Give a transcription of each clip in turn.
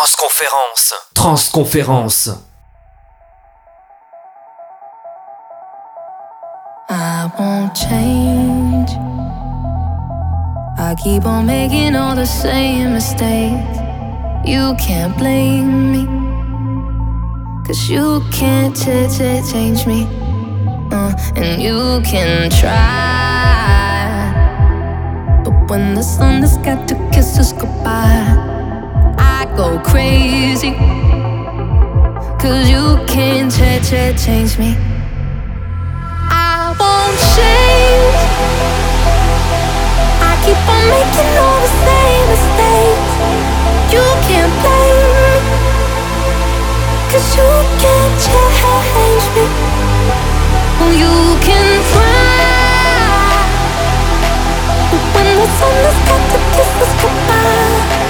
Transconférence. Transconférence. I won't change. I keep on making all the same mistakes. You can't blame me. Cause you can't change me. Uh, and you can try. But when the sun has got to kiss us goodbye, go crazy. Cause you can't change me. I won't change. I keep on making all the same mistakes. You can't blame me. Cause you can't change me. You can try. But when the sun has got to kiss us goodbye,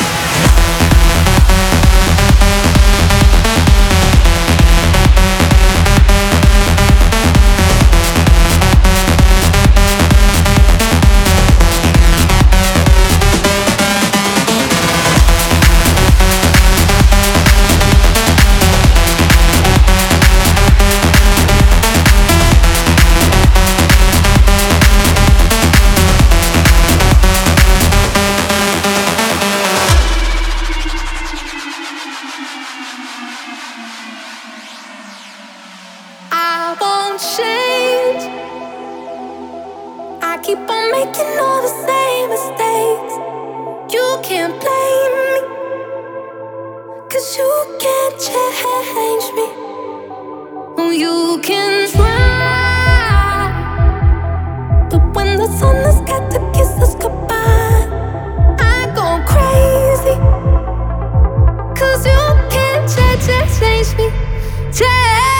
change. I keep on making all the same mistakes. You can't blame me. Cause you can't change me. You can try. But when the sun has got to kiss us goodbye, I go crazy. Cause you can't change, change, change me. Change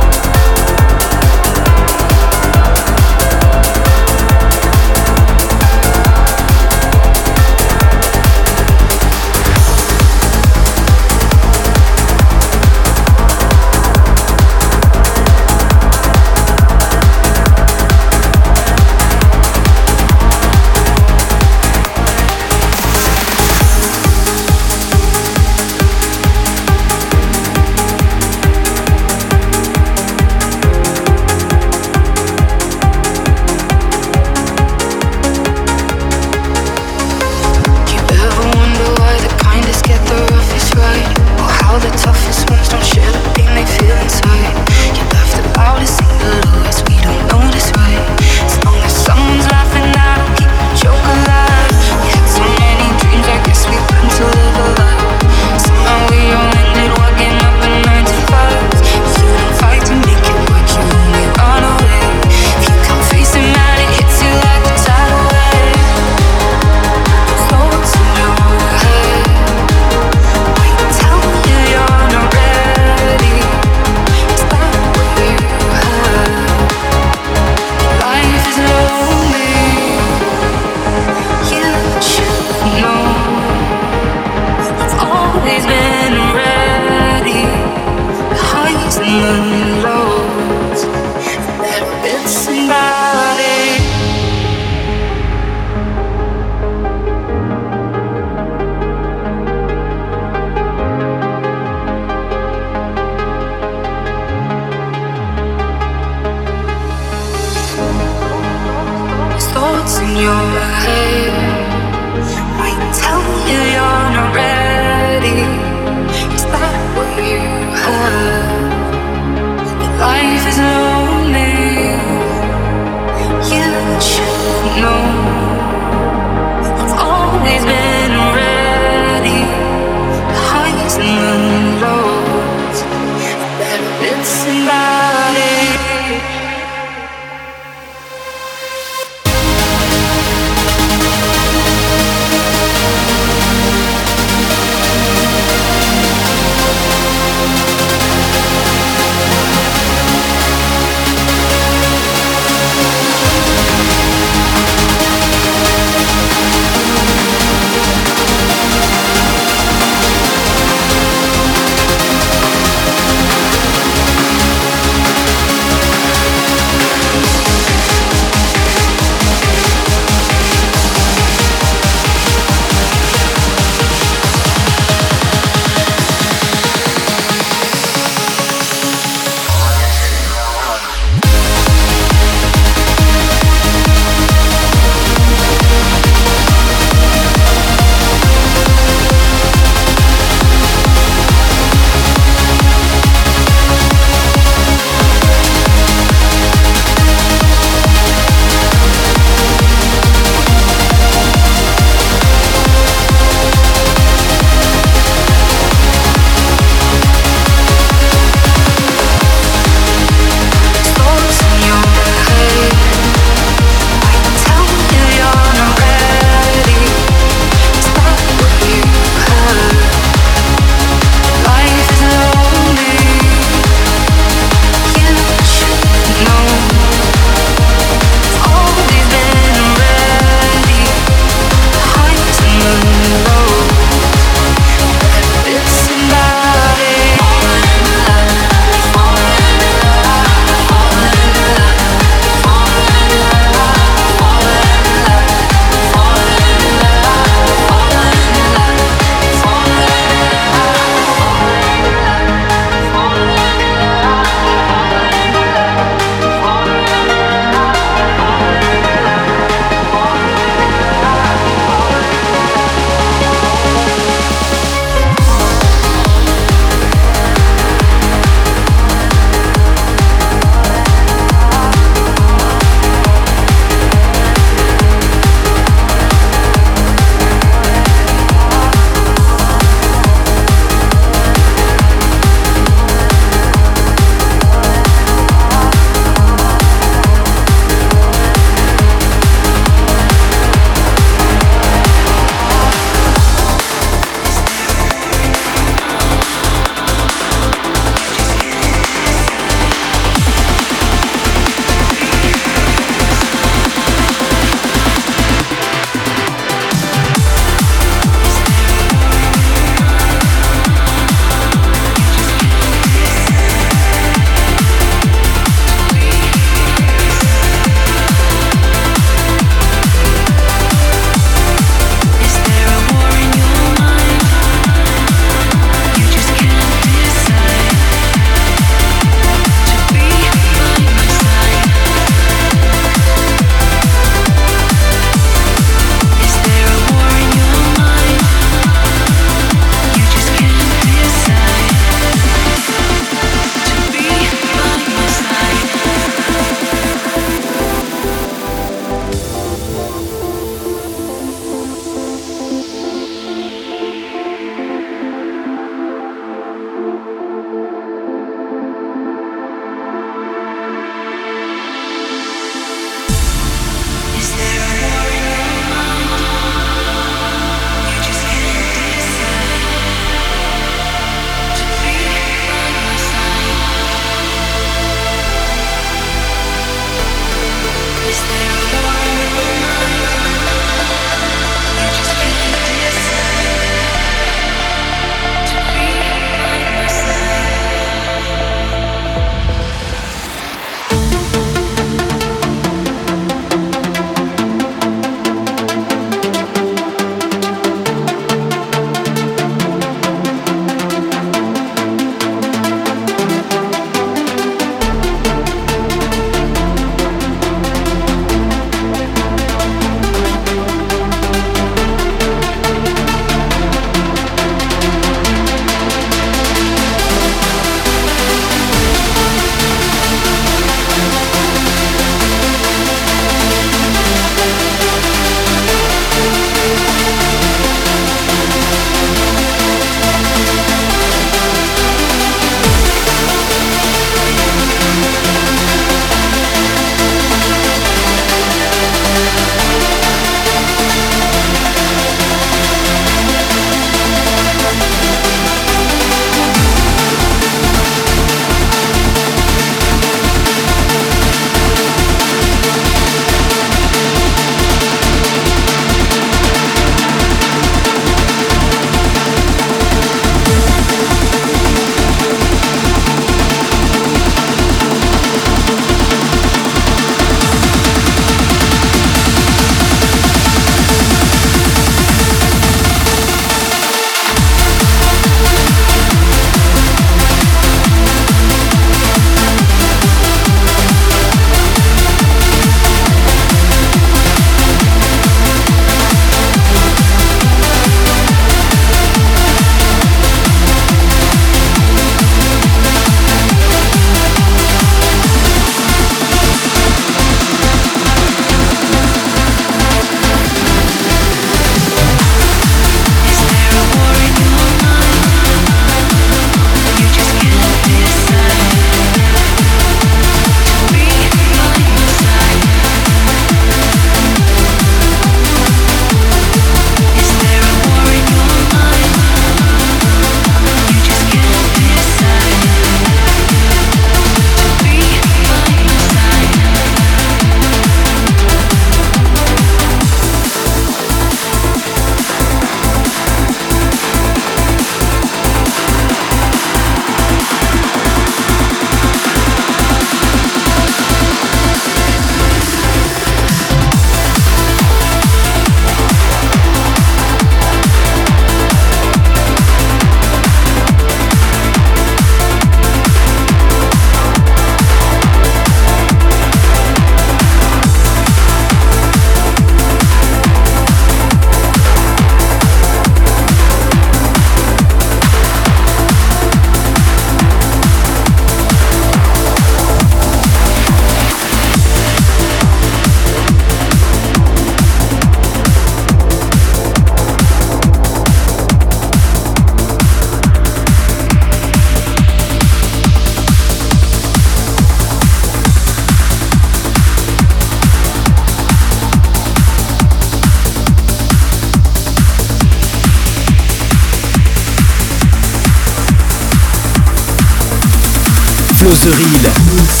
The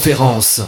conférence.